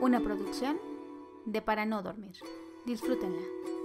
Una producción de Para No Dormir. Disfrútenla.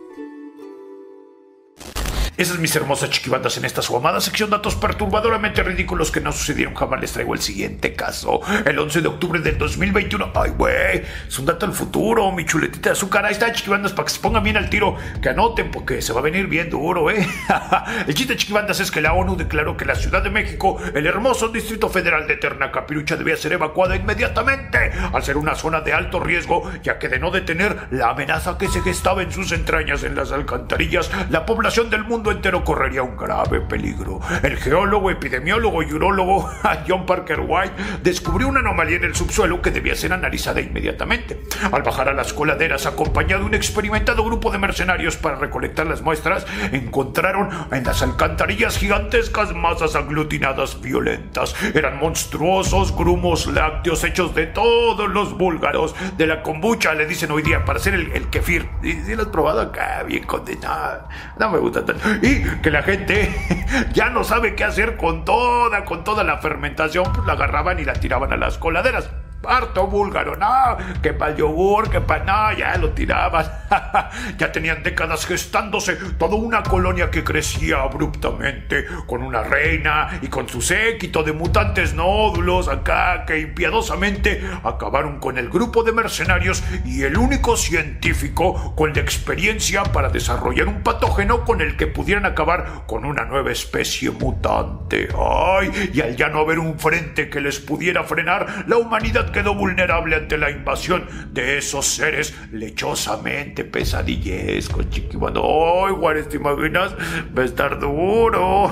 Esas mis hermosas chiquibandas en esta su amada sección datos perturbadoramente ridículos que no sucedieron jamás les traigo el siguiente caso. El 11 de octubre del 2021. Ay, güey, es un dato del futuro, mi chuletita de azúcar. Ahí está, chiquibandas, para que se pongan bien al tiro, que anoten porque se va a venir bien duro, ¿eh? el chiste, chiquibandas, es que la ONU declaró que la Ciudad de México, el hermoso Distrito Federal de Capirucha debía ser evacuada inmediatamente al ser una zona de alto riesgo, ya que de no detener la amenaza que se gestaba en sus entrañas en las alcantarillas, la población del mundo entero correría un grave peligro. El geólogo, epidemiólogo y urólogo John Parker White descubrió una anomalía en el subsuelo que debía ser analizada inmediatamente. Al bajar a las coladeras acompañado de un experimentado grupo de mercenarios para recolectar las muestras, encontraron en las alcantarillas gigantescas masas aglutinadas violentas. Eran monstruosos grumos lácteos hechos de todos los búlgaros de la kombucha, le dicen hoy día, para hacer el, kefir. ¿Sí, ¿Sí, lo has probado acá? Bien condenado. No me gusta tanto y que la gente ya no sabe qué hacer con toda, con toda la fermentación, pues la agarraban y la tiraban a las coladeras harto búlgaro, no, que para yogur, que para no, ya lo tiraban. ya tenían décadas gestándose toda una colonia que crecía abruptamente, con una reina y con su séquito de mutantes nódulos acá que impiadosamente acabaron con el grupo de mercenarios y el único científico con la experiencia para desarrollar un patógeno con el que pudieran acabar con una nueva especie mutante. Ay, y al ya no haber un frente que les pudiera frenar, la humanidad quedó vulnerable ante la invasión de esos seres lechosamente pesadillescos, chiquibando. ¡Ay, Juárez, te imaginas! Va a estar duro.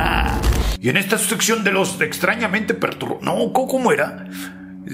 y en esta sección de los extrañamente perturbados. No, ¿cómo era?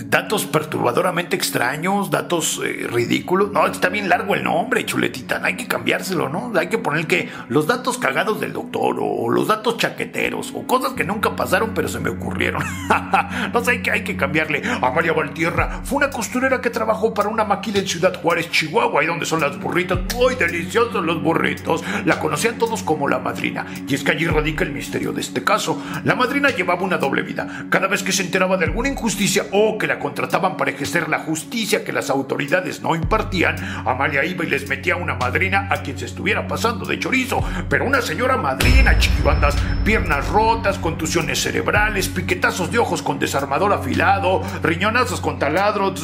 Datos perturbadoramente extraños, datos eh, ridículos. No, está bien largo el nombre, chuletita. Hay que cambiárselo, ¿no? Hay que poner que los datos cagados del doctor o los datos chaqueteros o cosas que nunca pasaron pero se me ocurrieron. no sé, hay que, hay que cambiarle. A María Valtierra fue una costurera que trabajó para una maquila en Ciudad Juárez, Chihuahua, ahí donde son las burritas. Muy deliciosos los burritos. La conocían todos como la madrina. Y es que allí radica el misterio de este caso. La madrina llevaba una doble vida. Cada vez que se enteraba de alguna injusticia o que la contrataban para ejercer la justicia que las autoridades no impartían, Amalia iba y les metía una madrina a quien se estuviera pasando de chorizo. Pero una señora madrina, chiquibandas, piernas rotas, contusiones cerebrales, piquetazos de ojos con desarmador afilado, riñonazos con taladro,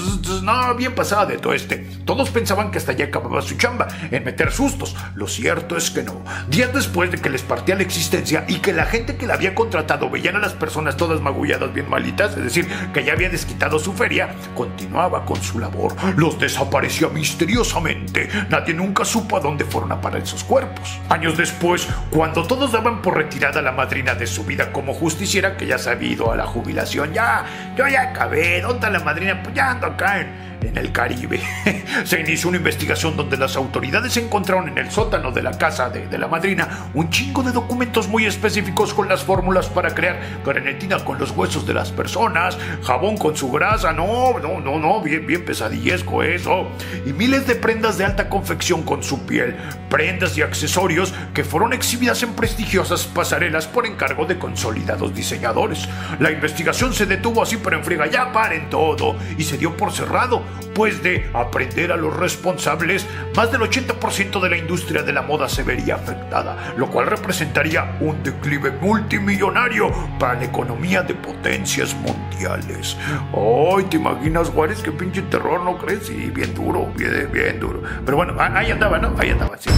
no, bien pasada de todo este. Todos pensaban que hasta allá acababa su chamba, en meter sustos. Lo cierto es que no. Días después de que les partía la existencia y que la gente que la había contratado veían a las personas todas magulladas bien malitas, es decir, que ya había desquitado su feria, continuaba con su labor. Los desaparecía misteriosamente. Nadie nunca supo a dónde fueron a parar esos cuerpos. Años después, cuando todos daban por retirada la madrina de su vida como justiciera, que ya se había ido a la jubilación, ya, yo ya acabé, ¿dónde está la madrina? Pues ya ando acá en en el Caribe. Se inició una investigación donde las autoridades encontraron en el sótano de la casa de, la madrina un chingo de documentos muy específicos con las fórmulas para crear grenetina con los huesos de las personas, jabón con su no, no, no, no, bien, bien pesadillesco eso, y miles de prendas de alta confección con su piel, prendas y accesorios que fueron exhibidas en prestigiosas pasarelas por encargo de consolidados diseñadores. La investigación se detuvo así pero en friega, ya paren todo, y se dio por cerrado pues de aprender a los responsables, más del 80% de la industria de la moda se vería afectada, lo cual representaría un declive multimillonario para la economía de potencias mundiales. Ay, ¿te imaginas, Juárez? Qué pinche terror, ¿no crees? Sí, bien duro, bien, bien duro. Pero bueno, ahí andaba, ¿no? Ahí andaba, sí.